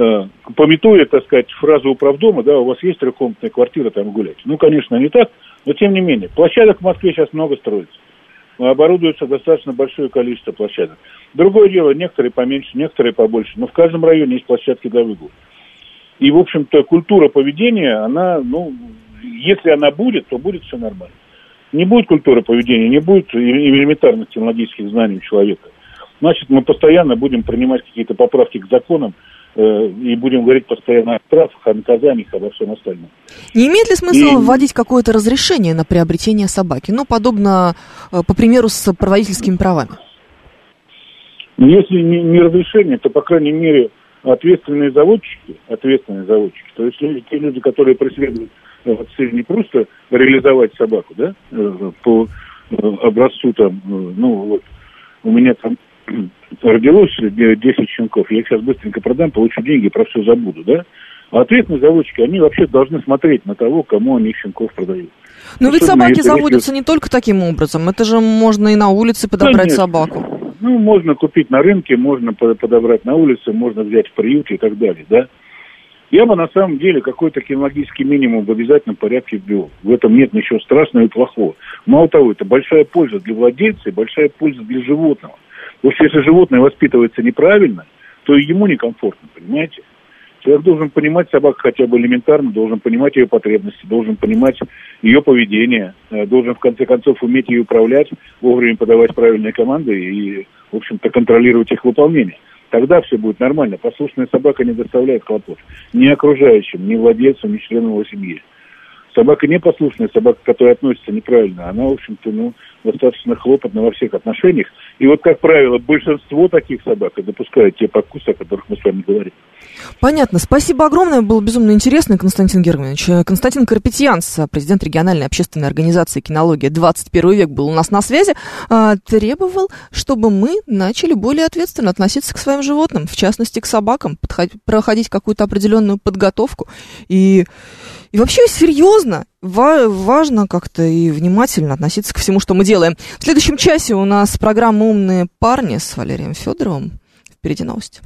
Э, пометуя, так сказать, фразу управдома, да, у вас есть трехкомнатная квартира, там гулять. Ну, конечно, не так, но тем не менее. Площадок в Москве сейчас много строится. Оборудуется достаточно большое количество площадок. Другое дело, некоторые поменьше, некоторые побольше, но в каждом районе есть площадки для выгула. И, в общем-то, культура поведения, она, ну, если она будет, то будет все нормально. Не будет культуры поведения, не будет элементарных технологических знаний у человека. Значит, мы постоянно будем принимать какие-то поправки к законам, и будем говорить постоянно о штрафах, о наказаниях, обо всем остальном. Не имеет ли смысла и... вводить какое-то разрешение на приобретение собаки? Ну, подобно, э, по примеру, с проводительскими правами. Ну, если не, не разрешение, то, по крайней мере, ответственные заводчики, ответственные заводчики, то есть люди, те люди, которые преследуют э, цель не просто реализовать собаку, да, по образцу там, ну, вот, у меня там родилось 10 щенков, я их сейчас быстренько продам, получу деньги, про все забуду, да? А ответные заводчики, они вообще должны смотреть на того, кому они щенков продают. Но ведь собаки заводятся не только таким образом. Это же можно и на улице подобрать Конечно. собаку. Ну, можно купить на рынке, можно подобрать на улице, можно взять в приюте и так далее, да? Я бы на самом деле какой-то кинологический минимум в обязательном порядке ввел. В этом нет ничего страшного и плохого. Мало того, это большая польза для владельца и большая польза для животного. Потому что если животное воспитывается неправильно, то и ему некомфортно, понимаете? Человек должен понимать собаку хотя бы элементарно, должен понимать ее потребности, должен понимать ее поведение, э, должен в конце концов уметь ее управлять, вовремя подавать правильные команды и, в общем-то, контролировать их выполнение. Тогда все будет нормально. Послушная собака не доставляет хлопот ни окружающим, ни владельцам, ни членам его семьи. Собака непослушная, собака, которая относится неправильно, она, в общем-то, ну, достаточно хлопотна во всех отношениях. И вот, как правило, большинство таких собак допускают те покусы, о которых мы с вами говорим. Понятно. Спасибо огромное. Было безумно интересно, Константин Германович. Константин Карпетьянс, президент региональной общественной организации «Кинология 21 век» был у нас на связи. А, требовал, чтобы мы начали более ответственно относиться к своим животным, в частности, к собакам, проходить какую-то определенную подготовку и и вообще серьезно, важно как-то и внимательно относиться ко всему, что мы делаем. В следующем часе у нас программа «Умные парни» с Валерием Федоровым. Впереди новости.